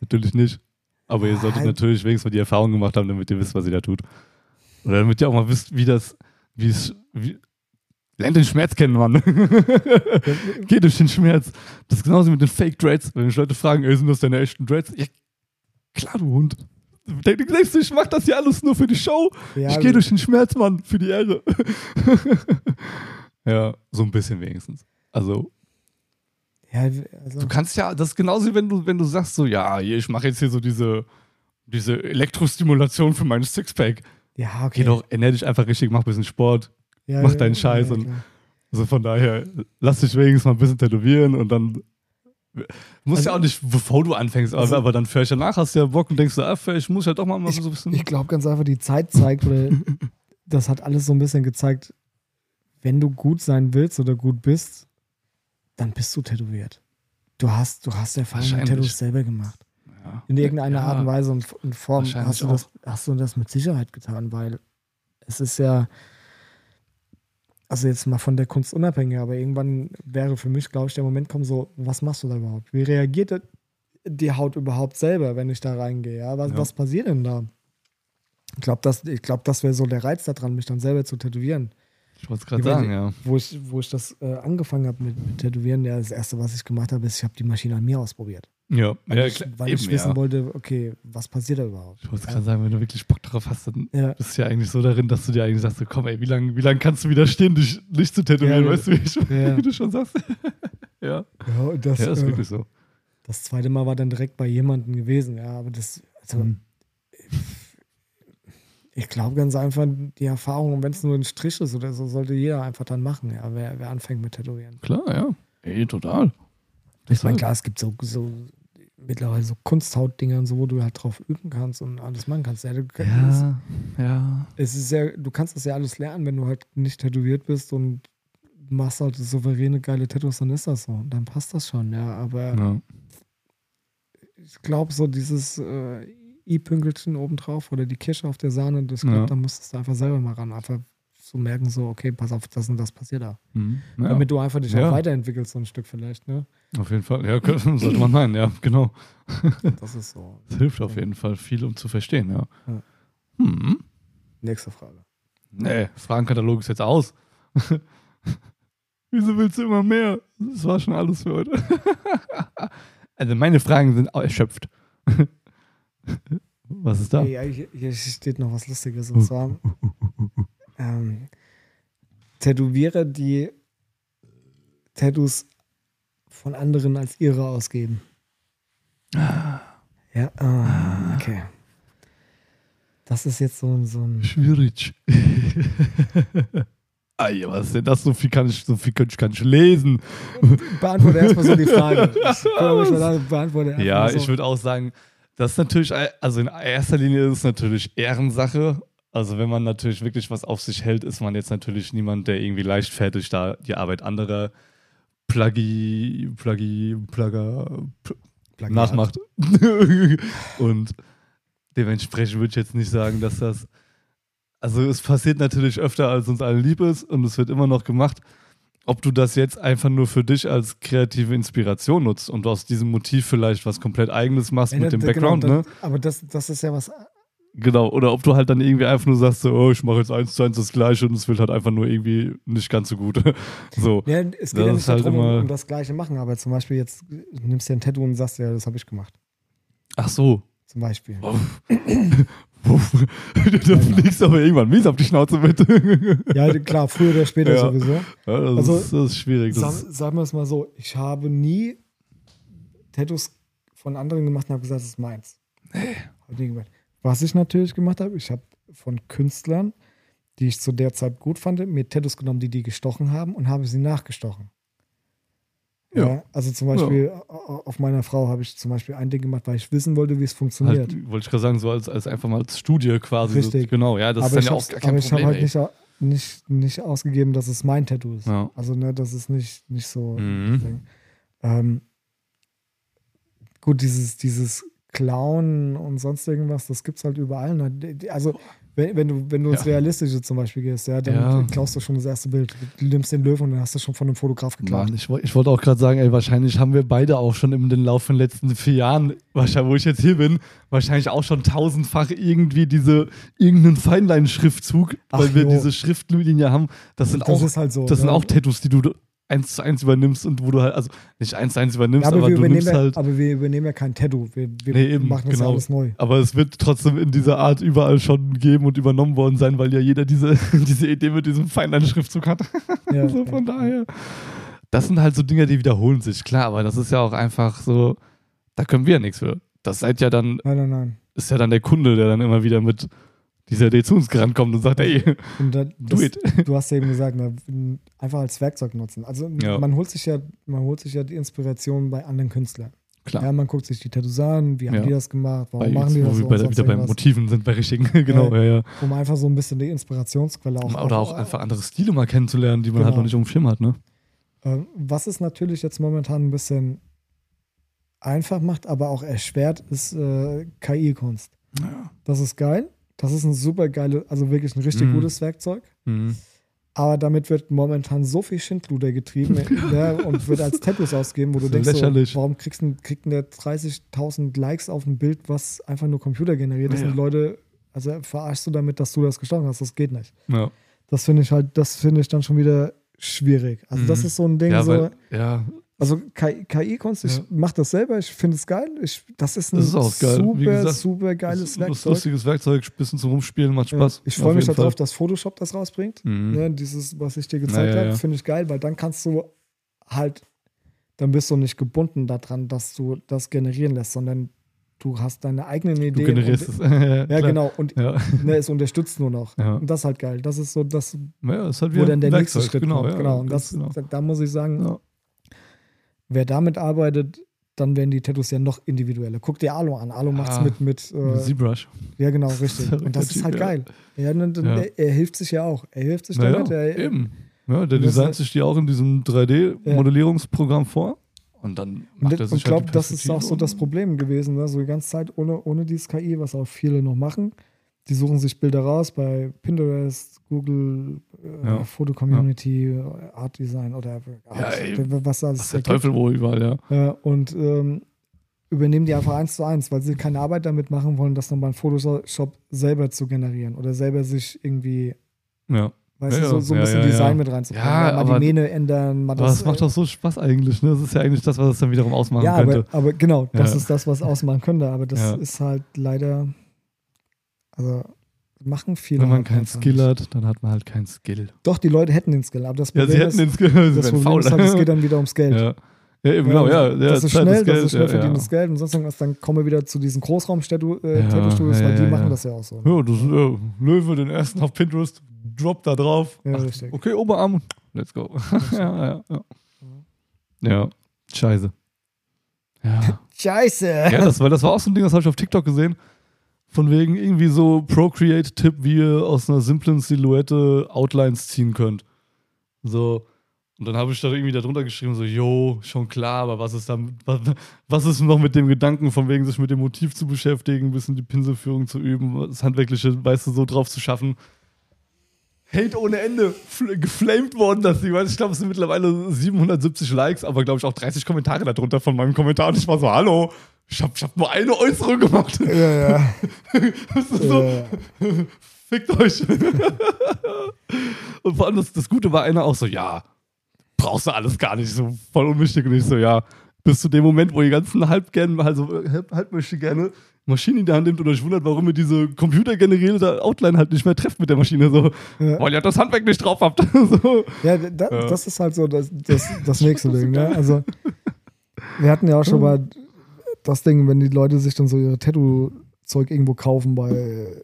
Natürlich nicht. Aber ihr solltet natürlich wenigstens mal die Erfahrung gemacht haben, damit ihr wisst, was ihr da tut. Oder damit ihr auch mal wisst, wie das, wie es, wie, lernt den Schmerz kennen, Mann. Geh durch den Schmerz. Das ist genauso mit den Fake Dreads. Wenn mich Leute fragen, ey, sind das deine echten Dreads? Ja, klar, du Hund. Du denkst, ich mach das hier alles nur für die Show. Ja, ich gehe durch den Schmerz, Mann, für die Ehre. ja, so ein bisschen wenigstens. Also, ja, also, du kannst ja, das ist genauso, wie wenn du, wenn du sagst, so, ja, ich mache jetzt hier so diese, diese Elektrostimulation für mein Sixpack. ja, okay. Geh doch, ernähr dich einfach richtig, mach ein bisschen Sport. ja, mach ja, deinen Scheiß und- klar. Also von daher, lass dich wenigstens mal ein bisschen tätowieren und dann. Musst Also- ja auch nicht, bevor du anfängst, aber, Also- aber dann vielleicht danach hast du ja Bock und denkst so, ah, vielleicht muss ich ja doch mal, mal so ein bisschen. Ich glaube ganz einfach, die Zeit zeigt, oder das hat alles so ein bisschen gezeigt, wenn du gut sein willst oder gut bist, dann bist du tätowiert. Du hast, du hast Erfahrung mit. Tattoos selber gemacht. ja. In irgendeiner Ja, Art und Weise und, und Form hast du, das, hast du das mit Sicherheit getan, weil es ist ja, also jetzt mal von der Kunst unabhängig, aber irgendwann wäre für mich, glaube ich, der Moment kommen, so, was machst du da überhaupt? Wie reagiert die Haut überhaupt selber, wenn ich da reingehe? Ja? Was, Ja. was passiert denn da? Ich glaube, das, ich glaub, das wäre so der Reiz daran, mich dann selber zu tätowieren. Ich wollte es gerade sagen, ja. Wo ich, wo ich das äh, angefangen habe mit, mit Tätowieren, ja, das erste, was ich gemacht habe, ist, ich habe die Maschine an mir ausprobiert. Ja, Weil, ja, ich, weil eben, ich wissen ja. wollte, okay, was passiert da überhaupt? Ich wollte gerade sagen, wenn du wirklich Bock drauf hast, dann bist du ja eigentlich so darin, dass du dir eigentlich sagst, so, komm, ey, wie lange wie lang kannst du widerstehen, dich nicht zu tätowieren, weißt du, wie, ich, wie du schon sagst? ja. ja, das, ja, ist äh, wirklich so. das zweite Mal war dann direkt bei jemandem gewesen, ja, aber das, also, Mhm. Ich glaube ganz einfach, die Erfahrung, wenn es nur ein Strich ist oder so, sollte jeder einfach dann machen, ja, wer, wer anfängt mit Tätowieren. Klar, ja. Ey, total. Ich meine, klar, es gibt so, so mittlerweile so Kunsthautdinger und so, wo du halt drauf üben kannst und alles machen kannst. Ja, du, Ja, ja. es ist ja, du kannst das ja alles lernen, wenn du halt nicht tätowiert bist und machst halt souveräne, geile Tattoos, dann ist das so. Und dann passt das schon, ja. Aber ja. ich glaube, so dieses äh, i-Pünkelchen obendrauf oder die Kirsche auf der Sahne, das Ja. da musstest du einfach selber mal ran. Einfach so merken, so, okay, pass auf, das und das passiert da. Mhm. ja. Damit du einfach dich Ja. auch weiterentwickelst, so ein Stück vielleicht, ne? Auf jeden Fall. Ja, könnte- sollte man meinen, ja, genau. Das ist so. Das hilft auf jeden Fall viel, um zu verstehen, ja. Ja. Hm. Nächste Frage. Nee, Fragenkatalog ist jetzt aus. Wieso willst du immer mehr? Das war schon alles für heute. also meine Fragen sind erschöpft. Was ist da? Ja, hier, hier steht noch was Lustiges und zwar ähm, Tätowierer, die Tattoos von anderen als ihre ausgeben. Ja, ah, okay. Das ist jetzt so ein, so ein Schwierig. Ei, was ist denn das? So viel kann ich, so viel kann ich, kann ich lesen. Beantworte erstmal so die Frage. Ich ich beantworte Ja, so. ich würde auch sagen, das ist natürlich, also in erster Linie ist es natürlich Ehrensache. Also wenn man natürlich wirklich was auf sich hält, ist man jetzt natürlich niemand, der irgendwie leichtfertig da die Arbeit anderer Pluggy, Pluggy, Plugger, Pl- Plagiat. nachmacht. und dementsprechend würde ich jetzt nicht sagen, dass das. Also es passiert natürlich öfter, als uns allen lieb ist und es wird immer noch gemacht. Ob du das jetzt einfach nur für dich als kreative Inspiration nutzt und aus diesem Motiv vielleicht was komplett eigenes machst Ja, mit da- dem da- Background, genau, ne? das- Aber das, das ist ja was. Genau. Oder ob du halt dann irgendwie einfach nur sagst, so, oh, ich mache jetzt eins zu eins das Gleiche und es wird halt einfach nur irgendwie nicht ganz so gut. so. Ja, es geht Das ja nicht halt darum, um, immer- um das Gleiche machen, aber zum Beispiel jetzt du nimmst dir ein Tattoo und sagst, ja, das habe ich gemacht. Ach so. Zum Beispiel. Uff. Uff. da fliegst du aber irgendwann mies auf die Schnauze mit. Ja, klar, früher oder später Ja. sowieso. Ja, das, Also, ist, das ist schwierig. Sag, sagen wir es mal so, ich habe nie Tattoos von anderen gemacht und habe gesagt, das ist meins. Gemacht. Was ich natürlich gemacht habe, ich habe von Künstlern, die ich zu der Zeit gut fand, mir Tattoos genommen, die die gestochen haben und habe sie nachgestochen. Ja. also zum Beispiel au- auf meiner Frau habe ich zum Beispiel ein Ding gemacht, weil ich wissen wollte, wie es funktioniert. halt, wollte ich gerade sagen, so als, als einfach mal als Studie quasi. Richtig. So, genau, ja, das aber ist dann ich ja auch gar kein aber ich habe halt nicht, nicht, nicht ausgegeben, dass es mein Tattoo ist. Ja. Also, ne, das ist nicht, nicht so. Mhm. Ähm, gut, dieses, dieses Clown und sonst irgendwas, das gibt es halt überall. Ne? Also, wenn, wenn du, wenn du ins Ja. Realistische zum Beispiel gehst, ja, dann Ja. klaust du schon das erste Bild. Du nimmst den Löwen und dann hast du schon von einem Fotograf geklaut. Mann, ich, ich wollte auch gerade sagen, ey, wahrscheinlich haben wir beide auch schon im den Lauf von den letzten vier Jahren, wahrscheinlich, wo ich jetzt hier bin, wahrscheinlich auch schon tausendfach irgendwie diese irgendeinen Feinlein-Schriftzug, weil Ach, wir jo. diese Schriftlinie haben. Das sind das auch, ist halt so. das sind ne? auch Tattoos, die du eins zu eins übernimmst und wo du halt, also nicht eins zu eins übernimmst, Ja, aber, aber, wir du nimmst ja, halt. aber wir übernehmen ja kein Tattoo. Wir, wir Nee, eben, machen das genau. alles neu. Aber es wird trotzdem in dieser Art überall schon gegeben und übernommen worden sein, weil ja jeder diese, diese Idee mit diesem Feinlein-Schriftzug hat. Ja, so von daher. Das sind halt so Dinge, die wiederholen sich, klar, aber das ist ja auch einfach so, da können wir ja nichts für. Das seid ja dann, Nein, nein, nein. ist ja dann der Kunde, der dann immer wieder mit dieser Idee zu uns gerannt kommt und sagt, ey, Und da, do das, it. du hast ja eben gesagt, ne, einfach als Werkzeug nutzen. Also Ja. man holt sich ja, man holt sich ja die Inspiration bei anderen Künstlern. Klar. Ja, man guckt sich die Tattoos an, wie haben Ja. die das gemacht, warum Bei, machen die wo das wir so bei, der- wieder bei. Motiven sind, bei richtigen, genau, ja, ja. Um einfach so ein bisschen die Inspirationsquelle auch. Oder auch einfach andere Stile mal kennenzulernen, die man halt Genau. noch nicht auf dem Schirm hat, ne? Äh, was es natürlich jetzt momentan ein bisschen einfach macht, aber auch erschwert, ist äh, KI-Kunst. Ja. Das ist geil. Das ist ein super geile, also wirklich ein richtig Mhm. gutes Werkzeug. Mhm. Aber damit wird momentan so viel Schindluder getrieben ja, und wird als Tattoos ausgegeben, wo du denkst, so, warum kriegst du, kriegt denn der 30.000 Likes auf ein Bild, was einfach nur Computer generiert ist Ja. und Leute, also verarschst du damit, dass du das gestochen hast, das geht nicht. Ja. Das finde ich halt, das finde ich dann schon wieder schwierig. Also das Mhm. ist so ein Ding, Ja, so, weil, ja, also KI-Kunst, ich Ja. mache das selber, ich finde es geil, ich, das ist ein Das ist geil. Super, gesagt, super geiles das ist ein Werkzeug. lustiges Werkzeug, ein bisschen zum Rumspielen, macht Ja. Spaß. Ich Auf freue mich darauf, dass Photoshop das rausbringt. Mhm. Ne, dieses, was ich dir gezeigt Ja, ja, habe, ja. finde ich geil, weil dann kannst du halt, dann bist du nicht gebunden daran, dass du das generieren lässt, sondern du hast deine eigenen Du Ideen. generierst und, es. ja, Ja, genau. Und Ja. ne, es unterstützt nur noch. Ja. Und das ist halt geil. Das ist so das, ja, ist halt wo dann der ein nächste Werkzeug. Schritt genau, kommt. Ja, genau. Und das, genau. da, muss ich sagen, Ja. Wer damit arbeitet, dann werden die Tattoos ja noch individueller. Guck dir Alo an. Alo macht es Ah. mit, mit äh, ZBrush. ja genau, richtig. Und das ist halt geil. Ja, ne, Ja. Er, er hilft sich ja auch. Er hilft sich Naja, damit. Er, eben. Ja, der designt sich die auch in diesem 3D-Modellierungsprogramm vor. Und dann Und, macht er das- sich ich glaube, halt die das ist auch so das Problem gewesen, ne? so die ganze Zeit ohne, ohne dieses KI, was auch viele noch machen. Die suchen sich Bilder raus bei Pinterest, Google, äh, Ja. Foto-Community, Art Design oder Ja, ey, was alles Was der. Teufel wo überall, ja. Ja, und ähm, übernehmen die einfach eins zu eins, weil sie keine Arbeit damit machen wollen, das dann beim Photoshop selber zu generieren oder selber sich irgendwie, Ja. weißt Ja, du, so, so ein ja, bisschen ja, ja. Design mit reinzubringen. Ja, mal die Mähne ändern, mal Aber das. das macht doch so Spaß eigentlich, ne? Das ist ja eigentlich das, was es dann wiederum ausmachen ja, könnte. aber, aber genau, das Ja. ist das, was ausmachen könnte. Aber das Ja. ist halt leider, also machen viele. Wenn man halt keinen Skill hat, dann hat man halt keinen Skill. Doch, die Leute hätten den Skill, aber das Ja, Problem sie hätten den ist, Skill, sie das Problem faul. ist halt, es geht dann wieder ums Geld. ja. ja, eben genau, ja. ja das ist Zeit schnell, das ist schnell ja, verdientes ja. Geld und sonst irgendwas. Dann kommen wir wieder zu diesen Großraum-Tattoo-Studios, Ja, weil ja, die ja, machen ja. das ja auch so. Ja, das ist ja, Löwe, den ersten auf Pinterest, drop da drauf. Ja, Ach, richtig. Okay, Oberarm, let's go. ja, ja, ja. Ja, scheiße. Ja. Scheiße! ja, das, weil das war auch so ein Ding, das habe ich auf TikTok gesehen. Von wegen irgendwie so Procreate-Tipp, wie ihr aus einer simplen Silhouette Outlines ziehen könnt. So. Und dann habe ich da irgendwie darunter geschrieben, so, jo, schon klar, aber was ist dann, was, was ist noch mit dem Gedanken, von wegen sich mit dem Motiv zu beschäftigen, ein bisschen die Pinselführung zu üben, das Handwerkliche, weißt du, so drauf zu schaffen. Hate ohne Ende fl- geflamed worden, das Ding. Ich glaube, es sind mittlerweile 770 Likes, aber glaube ich auch 30 Kommentare darunter von meinem Kommentar. Und ich war so, hallo, ich habe ich hab nur eine Äußerung gemacht. Ja, ja. Das ist so, ja. Fickt euch. und vor allem das, das Gute war einer auch so, ja, brauchst du alles gar nicht, so voll unwichtig. Und ich so, ja, bis zu dem Moment, wo ihr ganzen halb gerne, also halb, halb möchte gerne Maschine in der Hand nimmt und euch wundert, warum ihr diese computergenerierte Outline halt nicht mehr trefft mit der Maschine. So, Ja. weil ihr das Handwerk nicht drauf habt. so. Ja, da, Ja. das ist halt so das, das, das nächste Ding. Ne? Also, wir hatten ja auch schon mal das Ding, wenn die Leute sich dann so ihre Tattoo-Zeug irgendwo kaufen bei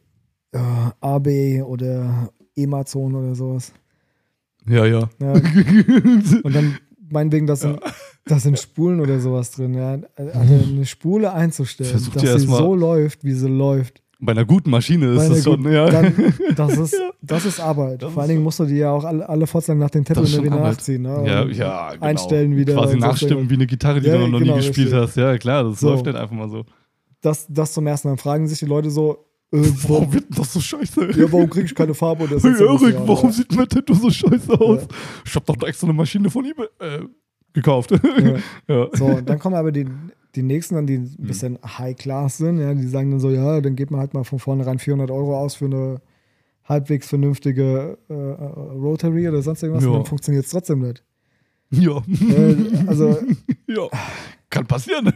äh, AB oder Amazon oder sowas. Ja, ja. Ja, und dann meinetwegen, das sind, das sind Spulen oder sowas drin. Ja. Also eine Spule einzustellen, Versucht dass sie so läuft, wie sie läuft. Bei einer guten Maschine ist das schon, ja. Dann, das, ist, das ist Arbeit. Das Vor allen Dingen musst du die ja auch alle, alle Fortsagen nach den Tattoo Das wieder Arbeit. nachziehen. Ne? ja, Und ja, genau. Einstellen wieder. Quasi und so nachstimmen wie eine Gitarre, die Ja, du noch genau, nie gespielt richtig. hast. Ja, klar, das So. läuft nicht einfach mal so. Das, das zum ersten. Dann fragen sich die Leute so, äh, Warum warum, wird denn das so scheiße? ja, warum kriege ich keine Farbe? Oder Hey sonst irgendwas? Erik, Ja, warum ja. sieht mein Tattoo so scheiße aus? Ich hab doch extra eine Maschine von eBay äh, gekauft. So, und dann kommen aber die, die nächsten dann, die ein bisschen High-Class sind. Ja, die sagen dann so, ja, dann geht man halt mal von vornherein 400 Euro aus für eine halbwegs vernünftige äh, äh, Rotary oder sonst irgendwas. Ja. Dann funktioniert es trotzdem nicht. Ja. Äh, also, ja. Kann passieren.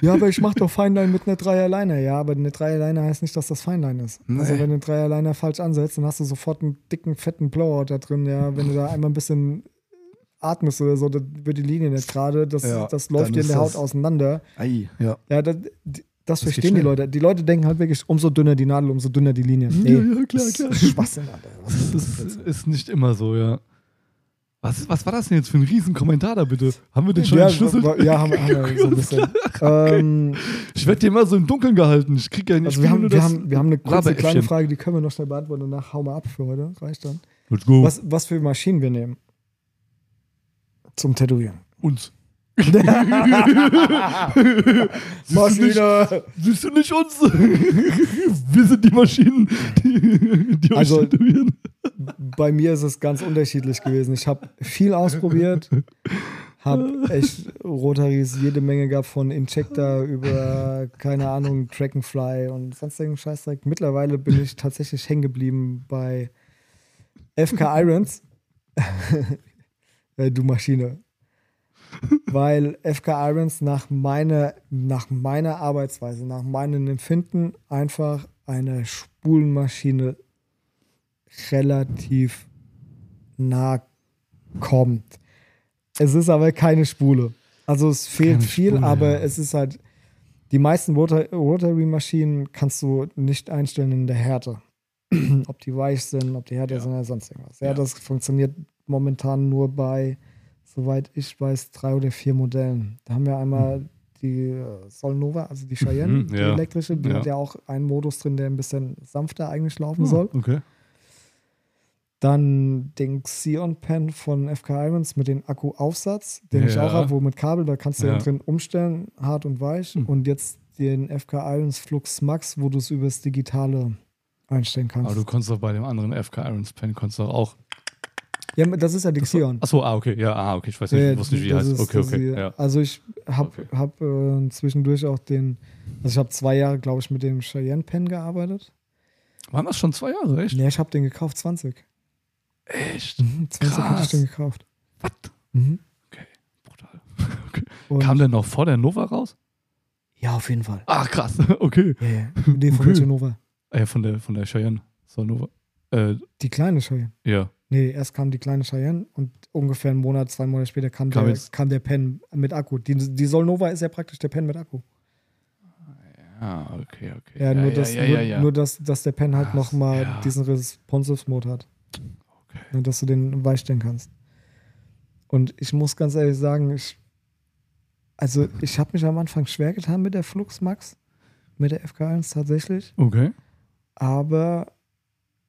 ja, aber ich mache doch Feinlein mit einer Dreierleiner. Ja, aber eine Dreierleiner heißt nicht, dass das Feinlein ist. Also Nee. wenn du einen Dreierleiner falsch ansetzt, dann hast du sofort einen dicken, fetten Blowout da drin. Ja, wenn du da einmal ein bisschen atmest oder so, dann wird die Linie nicht gerade. Das, Ja, das läuft dir in der Haut das- auseinander. Ei, ja. Ja, das, das geht verstehen die. Leute. Die Leute denken halt wirklich, umso dünner die Nadel, umso dünner die Linie. Nee, Ja, ja, klar, das klar. ist. Was ist das Das ist, jetzt? ist nicht immer so, ja. Was, was war das denn jetzt für ein riesen Kommentar da bitte? Haben wir den schon Ja, entschlüsselt? ja, haben, haben wir so ein bisschen. ähm, Ich werde dir immer so im Dunkeln gehalten. Ich krieg ja nicht also wir haben, wir, haben, wir haben eine kurze kleine Frage, die können wir noch schnell beantworten. Danach hauen wir ab für heute. Reicht dann. Let's go. Was, was für Maschinen wir nehmen zum Tätowieren. Uns. Siehst du, nicht, siehst du nicht uns? wir sind die Maschinen, die, die euch Also- tätowieren. Bei mir ist es ganz unterschiedlich gewesen. Ich habe viel ausprobiert, habe echt Rotaries jede Menge gehabt, von Injector über, keine Ahnung, Dragonfly und sonstigen Scheißdreck. Mittlerweile bin ich tatsächlich hängen geblieben bei FK Irons. äh, du Maschine. Weil FK Irons nach meiner, nach meiner Arbeitsweise, nach meinem Empfinden einfach eine Spulenmaschine relativ nah kommt. Es ist aber keine Spule. Also es fehlt Keine viel, Spule, aber ja. es ist halt, die meisten Rota- Rotary-Maschinen kannst du nicht einstellen in der Härte. ob die weich sind, ob die härter Ja. sind oder sonst irgendwas. Ja, Ja. das funktioniert momentan nur bei, soweit ich weiß, drei oder vier Modellen. Da haben wir einmal die äh, Solnova, also die Cheyenne, Mhm, die ja. elektrische, die Ja. hat ja auch einen Modus drin, der ein bisschen sanfter eigentlich laufen Ah, soll. Okay. Dann den Xeon Pen von FK Irons mit dem Akkuaufsatz, den ich Ja. auch habe, wo mit Kabel, da kannst du Ja. drin umstellen, hart und weich. Hm. Und jetzt den FK Irons Flux Max, wo du es übers Digitale einstellen kannst. Aber du konntest doch bei dem anderen FK Irons Pen konntest auch. Ja, das ist ja die Xeon. Achso, ah, okay. Ja, ah, okay. Ich weiß nicht, Ja, ich wusste nicht, wie die das heißt. ist- Okay, okay. Ja. Also ich habe Okay. hab, äh, zwischendurch auch den, also ich habe zwei Jahre, glaube ich, mit dem Cheyenne Pen gearbeitet. Waren das schon zwei Jahre, echt? Ja, ich habe den gekauft, 20. Echt? Mhm, 20 habe ich den gekauft. Was? Mhm. Brutal. Und Kam der noch vor der Nova raus? ja, auf jeden Fall. Ach, krass. Okay. Ja, ja. Nee, von Okay. welcher Nova? Ah, ja, von der, von der Cheyenne. So, Nova. Äh, Die kleine Cheyenne. ja. Nee, erst kam die kleine Cheyenne und ungefähr einen Monat, zwei Monate später kam, Kam der, kam der Pen mit Akku. Die, die Solnova ist ja praktisch der Pen mit Akku. Ah, okay, okay. Ja, nur, dass, ja, nur, ja, ja. nur dass, dass der Pen halt nochmal ja. diesen Responsive-Mode hat. Okay. Nur, dass du den weichstellen kannst. Und ich muss ganz ehrlich sagen, ich, also ich habe mich am Anfang schwer getan mit der Flux Max, mit der FK1 tatsächlich. Okay. aber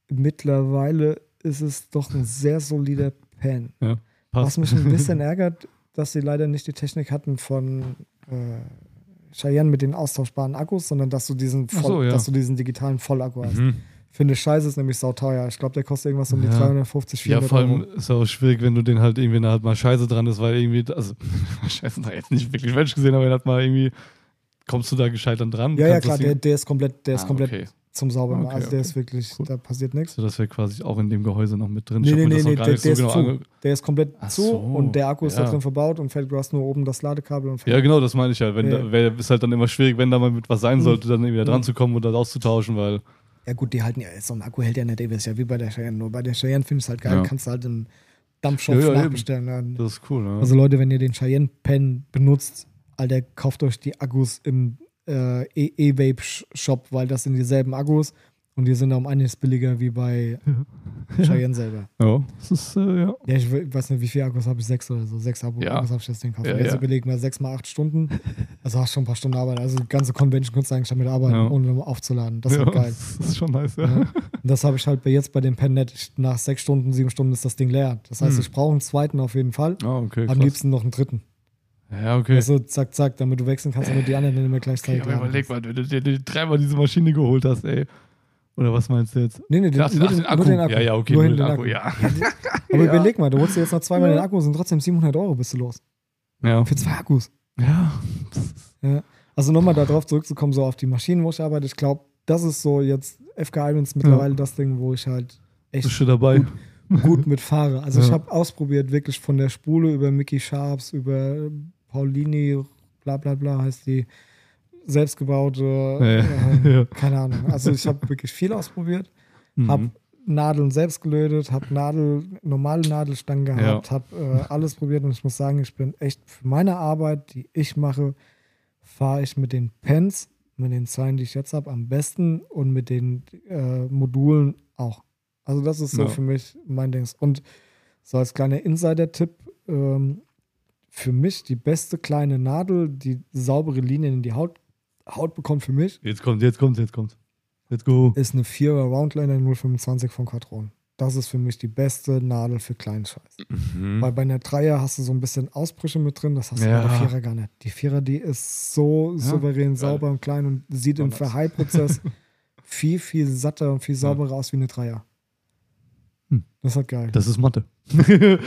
mittlerweile ist es doch ein sehr solider Pen. Ja. Was mich ein bisschen ärgert, dass sie leider nicht die Technik hatten von äh, Cheyenne mit den austauschbaren Akkus, sondern dass du diesen, voll, so, ja. dass du diesen digitalen Vollakku hast. Mhm. Finde scheiße, ist nämlich sauteuer. Ich glaube, der kostet irgendwas um die Ja. 350, Ja, 400 vor allem Euro. ist auch schwierig, wenn du den halt irgendwie, wenn da halt mal Scheiße dran ist, weil irgendwie, also Scheiße da jetzt nicht wirklich Mensch gesehen, aber wenn halt mal irgendwie, kommst du da gescheit dann dran? Ja, ja, klar, der, der ist komplett, der ist Ah, komplett okay. Zum Saubern. Okay, also der okay. ist wirklich, Cool. da passiert nichts. So, das wäre quasi auch in dem Gehäuse noch mit drin. Nee, nee, nee, das nee, der, der so ist genau Der ist komplett Ach zu so, und der Akku ist da ja. drin verbaut und fällt, du hast nur oben das Ladekabel und Ja, genau, das meine ich halt. Wenn Ja. da, wär, ist halt dann immer schwierig, wenn da mal mit was sein Mhm. sollte, dann wieder dran Mhm. zu kommen oder auszutauschen, weil Ja gut, die halten ja, so ein Akku hält ja nicht ewig, ist ja wie bei der Cheyenne. Nur bei der Cheyenne finde ich es halt geil, Ja. kannst du halt im Dampfshop Ja, ja, nachbestellen. Ja. das ist cool. Ne? Also Leute, wenn ihr den Cheyenne Pen benutzt, Alter, kauft euch die Akkus im äh, E- E-Vape-Shop, weil das sind dieselben Akkus und die sind um einiges billiger wie bei Cheyenne selber. ja, das ist, äh, ja. Ja, ich we- weiß nicht, wie viele Akkus habe ich? Sechs oder so. Sechs Akkus Ja. habe ich das Ding gekauft. Ja, Ja, Jetzt ja. überlegen wir sechs mal acht Stunden. Also hast schon ein paar Stunden Arbeit. Also die ganze Convention kannst du eigentlich damit arbeiten, Ja. ohne aufzuladen. Das ist ja, halt geil. Das ist schon nice, ja. Ja. Und das habe ich halt bei jetzt bei dem Pen net. Ich- Nach sechs Stunden, sieben Stunden ist das Ding leer. Das heißt, Hm. ich brauche einen zweiten auf jeden Fall. Ah, okay. Am krass. liebsten noch einen dritten. Ja, okay. Also zack, zack, damit du wechseln kannst, damit die anderen dann immer okay gleichzeitig aber laden überleg mal, wenn du dir dreimal diese Maschine geholt hast, ey. Oder was meinst du jetzt? Nee, nee, den, Ach, nur, den, den Akku. nur den Akku. Ja, ja, okay, nur nur den den Akku, ja. Aber Ja. überleg mal, du holst dir jetzt noch zweimal Ja. den Akku, sind trotzdem 700 Euro bist du los. Ja. Für zwei Akkus. Ja. Ja. Also nochmal darauf zurückzukommen, so auf die Maschinen, wo ich arbeite. Ich glaube, das ist so jetzt FK Irons mittlerweile das Ding, wo ich halt echt Bist du dabei? gut mitfahre. Also ich Ja. habe ausprobiert, wirklich von der Spule über Mickey Sharps, über Paulini, bla bla bla heißt die, selbstgebaute, Ja. äh, Ja. keine Ahnung. Also ich habe wirklich viel ausprobiert, Mhm. habe Nadeln selbst gelötet, habe Nadel, normale Nadelstangen gehabt, habe äh, alles probiert und ich muss sagen, ich bin echt für meine Arbeit, die ich mache, fahre ich mit den Pens, mit den Zeilen, die ich jetzt habe, am besten und mit den äh, Modulen auch. Also das ist so Ja. für mich mein Ding. Und so als kleiner Insider-Tipp, ähm, für mich die beste kleine Nadel, die saubere Linien in die Haut, Haut bekommt für mich, Jetzt kommt, jetzt kommt, jetzt kommt. Let's go. ist eine 4er Roundliner 025 von Quatron. Das ist für mich die beste Nadel für kleinen Scheiß. Mhm. Weil bei einer Dreier hast du so ein bisschen Ausbrüche mit drin, das hast du Ja. bei der Vierer gar nicht. Die Vierer, die ist so souverän, sauber und klein und sieht im. Verheilprozess viel, viel satter und viel sauberer aus wie eine Dreier. Hm. Das ist halt geil. Das ist Mathe.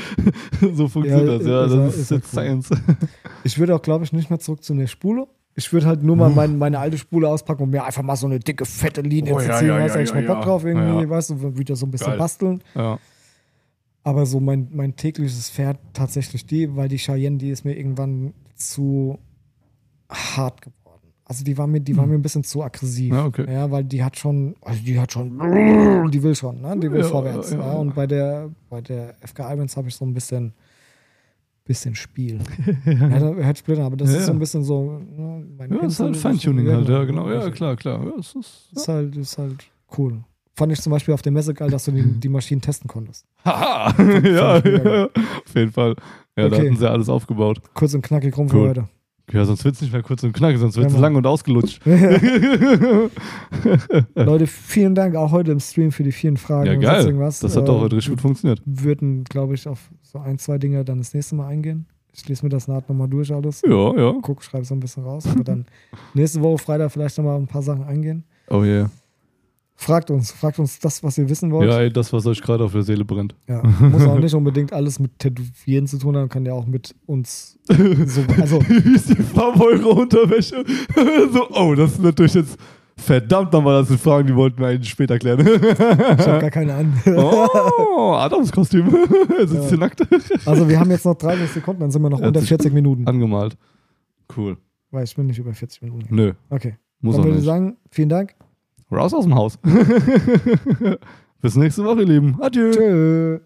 so funktioniert Ja, das, ja. ist Das ist, ist jetzt cool. Science. Ich würde auch, glaube ich, nicht mehr zurück zu einer Spule. Ich würde halt nur mal mein, meine alte Spule auspacken und mir einfach mal so eine dicke, fette Linie Oh, ja, ziehen. ja, da hast du ja, eigentlich ja, mal Bock drauf irgendwie, weißt du, wieder so ein bisschen Geil. basteln. Aber so mein, mein tägliches Pferd tatsächlich die, weil die Cheyenne, die ist mir irgendwann zu hart geworden. Also die war mir, die war mir ein bisschen zu aggressiv. Ja, okay. Ja, weil die hat schon, also die hat schon, die will schon, ne? Die will Ja, vorwärts. ja. Und bei der, bei der FK Irons habe ich so ein bisschen, bisschen Spiel. ja, da blöd an, aber das ist so ein bisschen so, ne, mein Ja, ist Pinsel halt Feintuning halt, ja, genau. Ja, klar, klar. Ja, es ist, Ist halt, ist halt cool. Fand ich zum Beispiel auf der Messe geil, dass du die, die Maschinen testen konntest. Haha! ja, auf jeden Fall. Ja, da Okay. hatten sie alles aufgebaut. Kurz und knackig rum Cool. für heute. Ja, sonst wird es nicht mehr kurz und knackig, sonst wird es Ja, Mann. lang und ausgelutscht. Leute, vielen Dank auch heute im Stream für die vielen Fragen Ja, und geil. Das hat Äh, doch heute richtig gut funktioniert. würden, glaube ich, auf so ein, zwei Dinge dann das nächste Mal eingehen. Ich lese mir das naht nochmal durch alles. Ja, ja. Guck, schreibe so ein bisschen raus. Aber dann nächste Woche Freitag vielleicht nochmal ein paar Sachen eingehen. Oh yeah. Fragt uns, fragt uns das, was ihr wissen wollt. Ja, ey, das, was euch gerade auf der Seele brennt. Ja, muss auch nicht unbedingt alles mit Tätowieren zu tun haben, kann ja auch mit uns so, also Wie ist die Farbe eurer Unterwäsche? so, oh, das ist natürlich jetzt verdammt nochmal, das sind Fragen, die wollten wir eigentlich später klären. ich habe gar keine an. oh, Adams Kostüm. er sitzt Ja. hier nackt. Also wir haben jetzt noch 30 Sekunden, dann sind wir noch unter das- 40 Minuten. Angemalt. Cool. Weil ich bin nicht über 40 Minuten. Nö, Okay. muss Dann auch würde ich sagen, vielen Dank. Raus aus dem Haus. Bis nächste Woche, ihr Lieben. Adieu. Tschö.